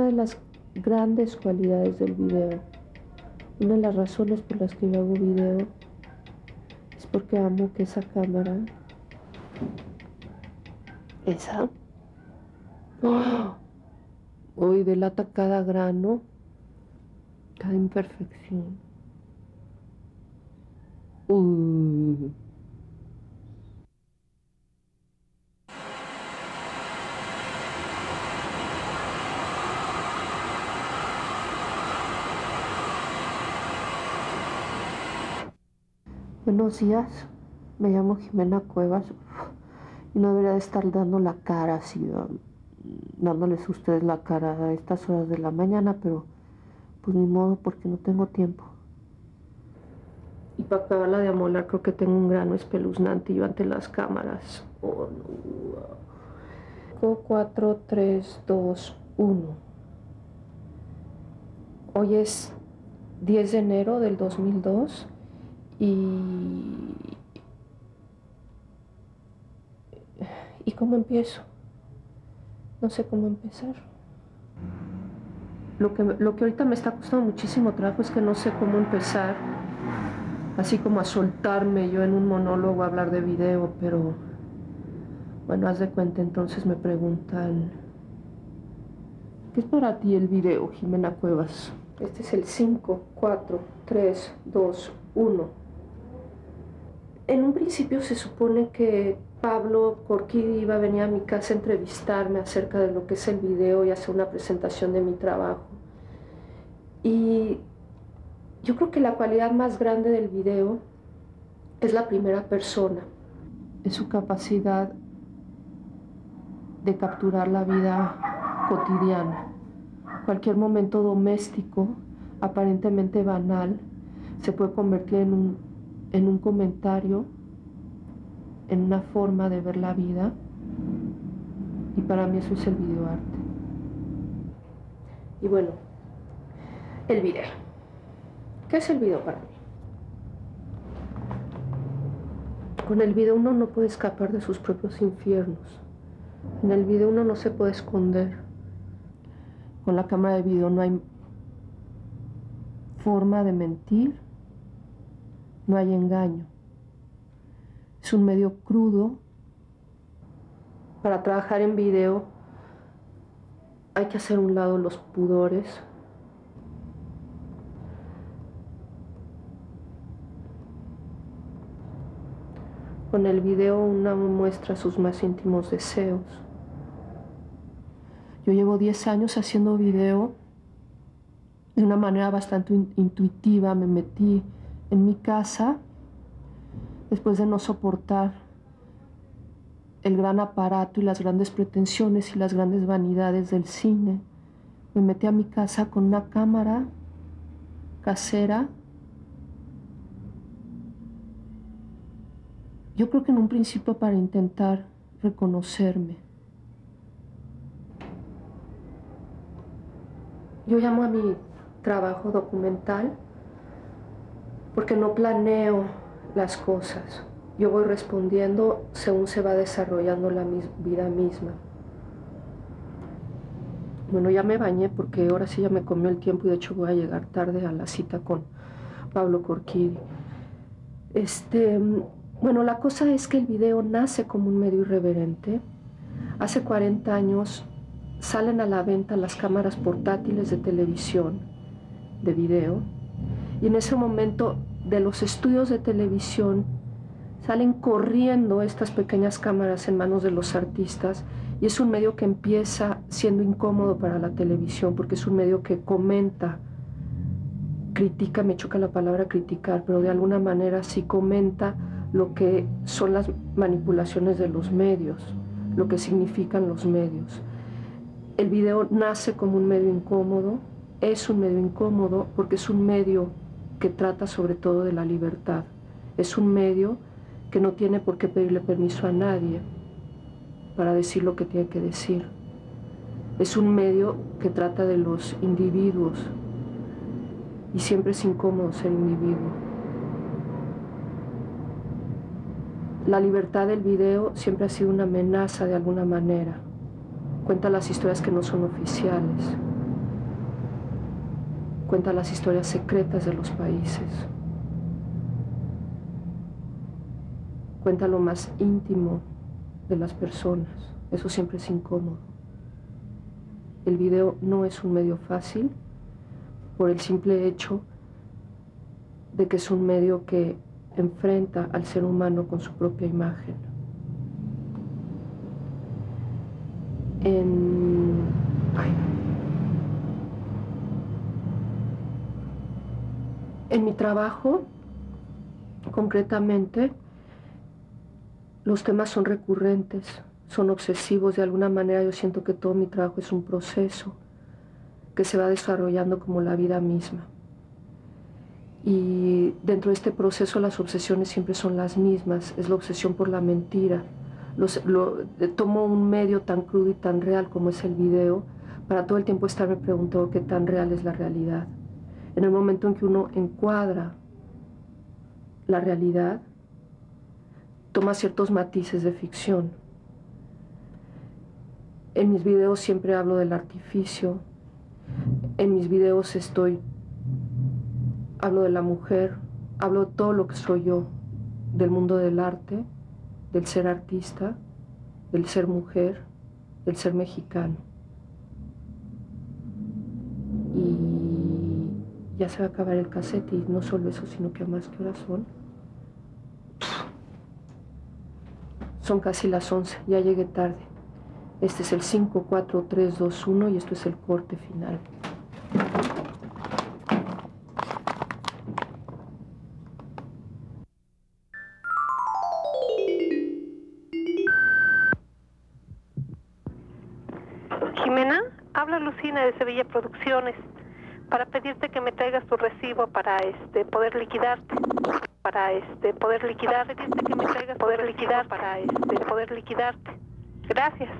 Una de las grandes cualidades del video, una de las razones por las que yo hago video, es porque amo que esa cámara, esa, ¡oh! hoy delata cada grano, cada imperfección. Uh. Buenos días, me llamo Jimena Cuevas y no debería de estar dando la cara así, um, dándoles a ustedes la cara a estas horas de la mañana, pero pues ni modo porque no tengo tiempo. Y para acabarla de amolar creo que tengo un grano espeluznante yo ante las cámaras. Oh, no. 4, 3, 2, 1. Hoy es 10 de enero del 2002 y, ¿Y cómo empiezo? No sé cómo empezar. Lo que, lo que ahorita me está costando muchísimo trabajo es que no sé cómo empezar, así como a soltarme yo en un monólogo a hablar de video, pero bueno, haz de cuenta, entonces me preguntan, ¿qué es para ti el video, Jimena Cuevas? Este es el 5, 4, 3, 2, 1 en un principio se supone que Pablo Corquidi iba a venir a mi casa a entrevistarme acerca de lo que es el video y hacer una presentación de mi trabajo. Y yo creo que la cualidad más grande del video es la primera persona, es su capacidad de capturar la vida cotidiana. Cualquier momento doméstico, aparentemente banal, se puede convertir en un en un comentario, en una forma de ver la vida. Y para mí eso es el videoarte. Y bueno, el video. ¿Qué es el video para mí? Con el video uno no puede escapar de sus propios infiernos. En el video uno no se puede esconder. Con la cámara de video no hay forma de mentir no hay engaño. Es un medio crudo. Para trabajar en video hay que hacer un lado los pudores. Con el video una muestra sus más íntimos deseos. Yo llevo 10 años haciendo video de una manera bastante intuitiva, me metí en mi casa, después de no soportar el gran aparato y las grandes pretensiones y las grandes vanidades del cine, me metí a mi casa con una cámara casera. Yo creo que en un principio para intentar reconocerme. Yo llamo a mi trabajo documental porque no planeo las cosas. Yo voy respondiendo según se va desarrollando la vida misma. Bueno, ya me bañé porque ahora sí ya me comió el tiempo y de hecho voy a llegar tarde a la cita con Pablo Corquidi. Este, bueno, la cosa es que el video nace como un medio irreverente. Hace 40 años salen a la venta las cámaras portátiles de televisión, de video, y en ese momento de los estudios de televisión salen corriendo estas pequeñas cámaras en manos de los artistas y es un medio que empieza siendo incómodo para la televisión porque es un medio que comenta, critica, me choca la palabra criticar, pero de alguna manera sí comenta lo que son las manipulaciones de los medios, lo que significan los medios. El video nace como un medio incómodo, es un medio incómodo porque es un medio que trata sobre todo de la libertad. Es un medio que no tiene por qué pedirle permiso a nadie para decir lo que tiene que decir. Es un medio que trata de los individuos y siempre es incómodo ser individuo. La libertad del video siempre ha sido una amenaza de alguna manera. Cuenta las historias que no son oficiales. Cuenta las historias secretas de los países, cuenta lo más íntimo de las personas. Eso siempre es incómodo. El video no es un medio fácil por el simple hecho de que es un medio que enfrenta al ser humano con su propia imagen. En, en mi trabajo, concretamente, los temas son recurrentes, son obsesivos, de alguna manera yo siento que todo mi trabajo es un proceso que se va desarrollando como la vida misma. Y dentro de este proceso las obsesiones siempre son las mismas, es la obsesión por la mentira. tomo un medio tan crudo y tan real como es el video para todo el tiempo estarme preguntando qué tan real es la realidad. En el momento en que uno encuadra la realidad, toma ciertos matices de ficción. En mis videos siempre hablo del artificio. En mis videos estoy, hablo de la mujer, hablo de todo lo que soy yo, del mundo del arte, del ser artista, del ser mujer, del ser mexicano. Y ya se va a acabar el cassette y no solo eso, sino que más que horas son. Son casi las 11, ya llegué tarde. Este es el 5, 4, 3, 2, 1 y esto es el corte final. Jimena, habla Lucina de Sevilla Producciones para pedirte que me traigas tu recibo para este poder liquidarte para este poder liquidar, pedirte que me traigas poder liquidar para este poder liquidarte. Gracias.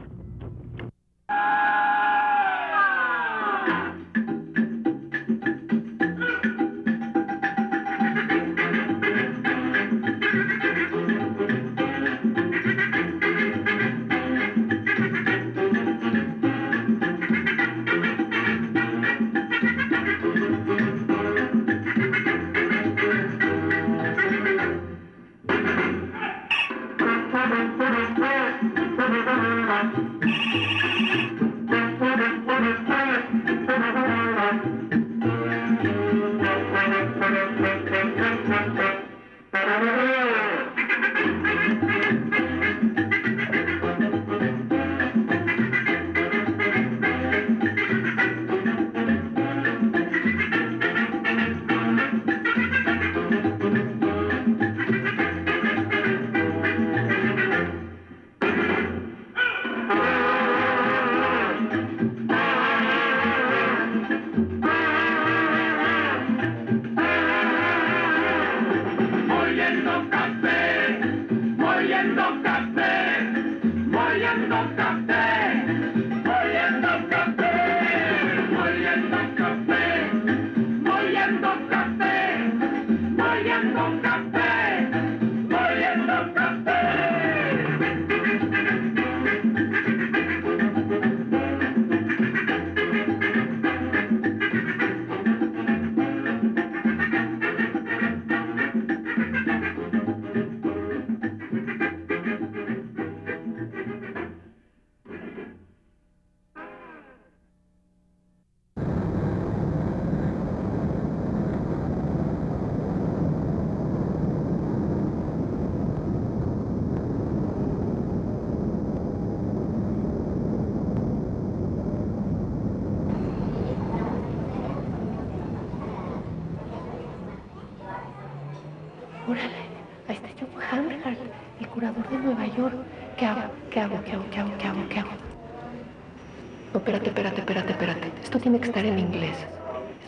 back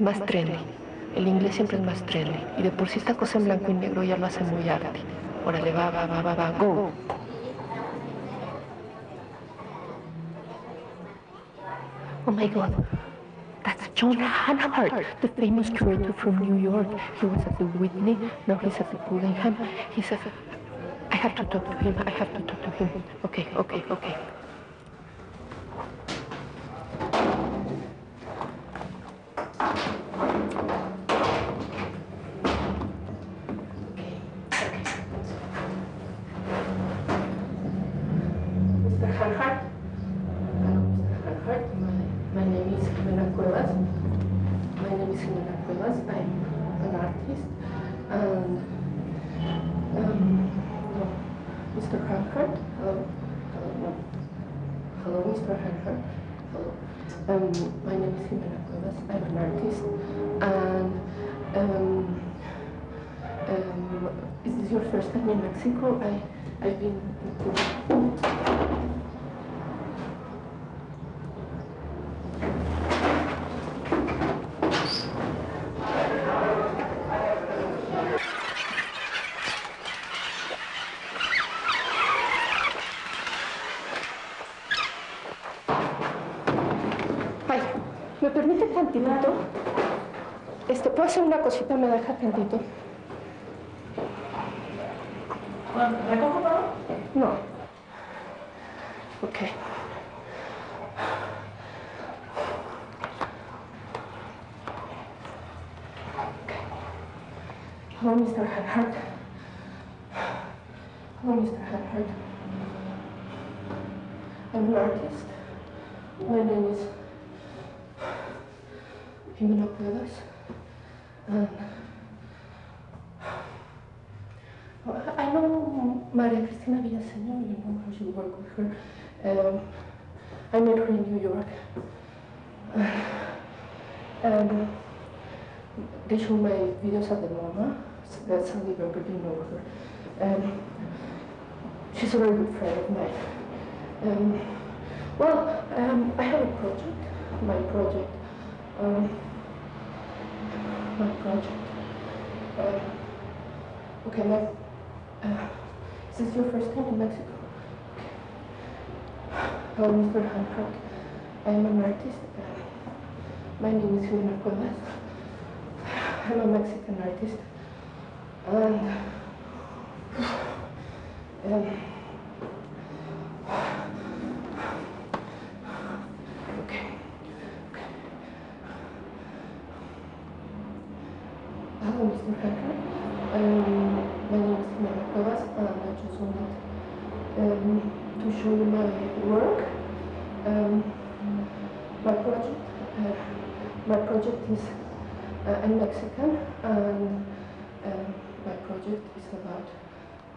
más trendy. El inglés siempre es más trendy. Y de por sí esta cosa en blanco y negro ya lo hace muy arte. Órale, va, va, va, va, va. Oh my God. John Hanhart, the famous curator from New York. He was at the Whitney, now he's at the Guggenheim. He says, I have to talk to him, I have to talk to him. Okay, okay, okay. Mr. Hanhart. Hello, Mr. Hanford. My, name is Jimena Cuevas. My name is Jimena Cuevas. I'm an artist. And um, no, Mr. Hanhart. Hello. Hello. No. Hello, Mr. Hanhart. Hello. Um, my name is Jimena Cuevas. I'm an artist. And um, um, is this your first time in Mexico? I, I've been. Permite tantito? Este, ¿puedo hacer una cosita? ¿Me deja tantito? ¿Recojo todo? No. Ok. Hello, Mr. Hanhart. You work with her. Um, I met her in New York. and they show my videos at the MoMA. That's Sandy Berger, you know her. Um, she's a very good friend of mine. Um, well, um, I have a project. My project. Um, my project. Uh, okay, my uh, is this your first time in Mexico? Hello, Mr. Hancock. I'm an artist. My name is Jimena Cuevas. I'm a Mexican artist. And, um, okay. okay. Hello, Mr. Hancock. Um, my name is Jimena Cuevas, and I just wanted um, to show you my work. Um, my project. Uh, my project is uh, I'm Mexican, and um, my project is about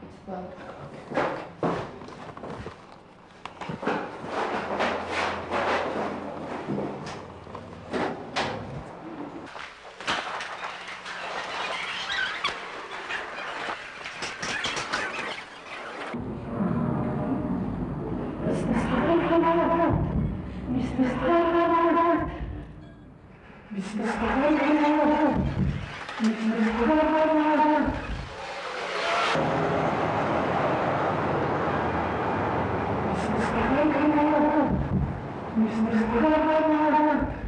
it's about. よろしくお願いします。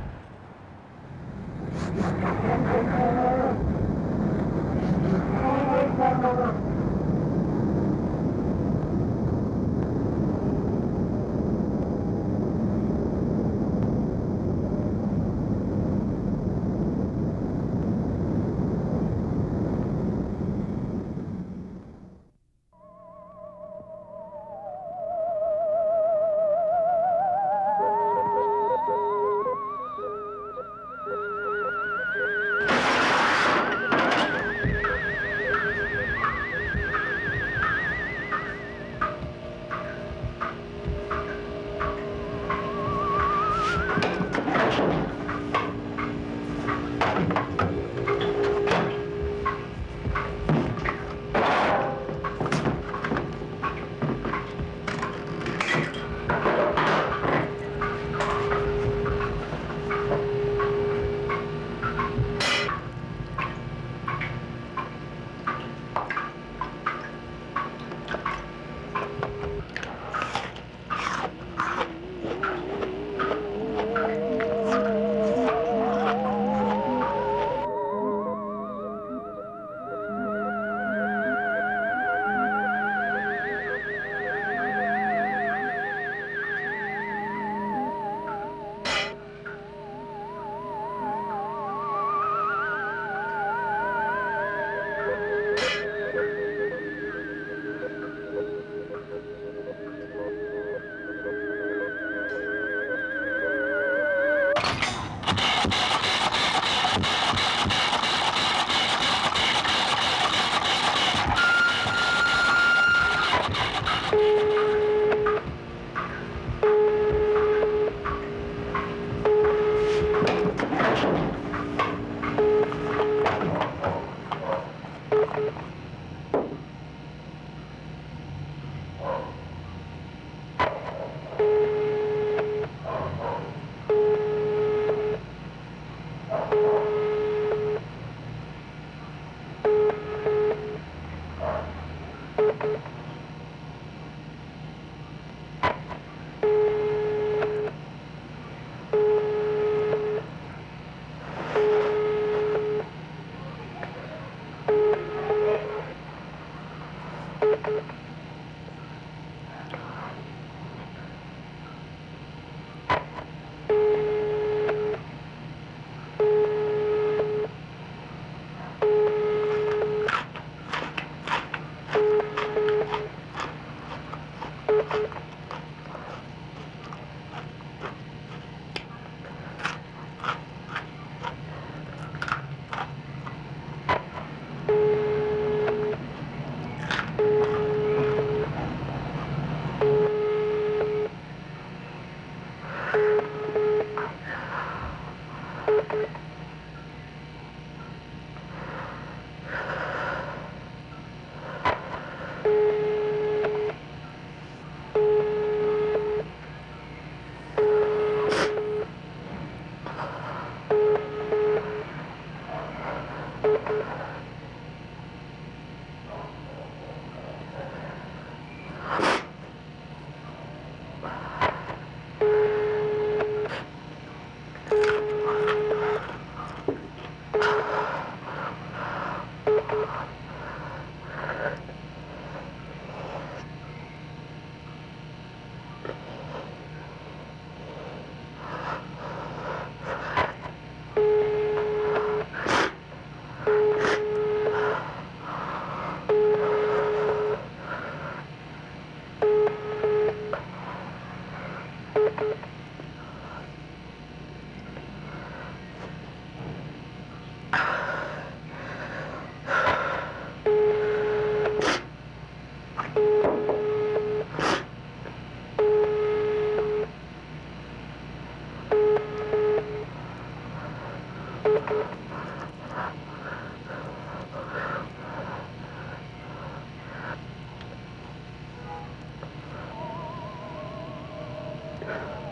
Yeah.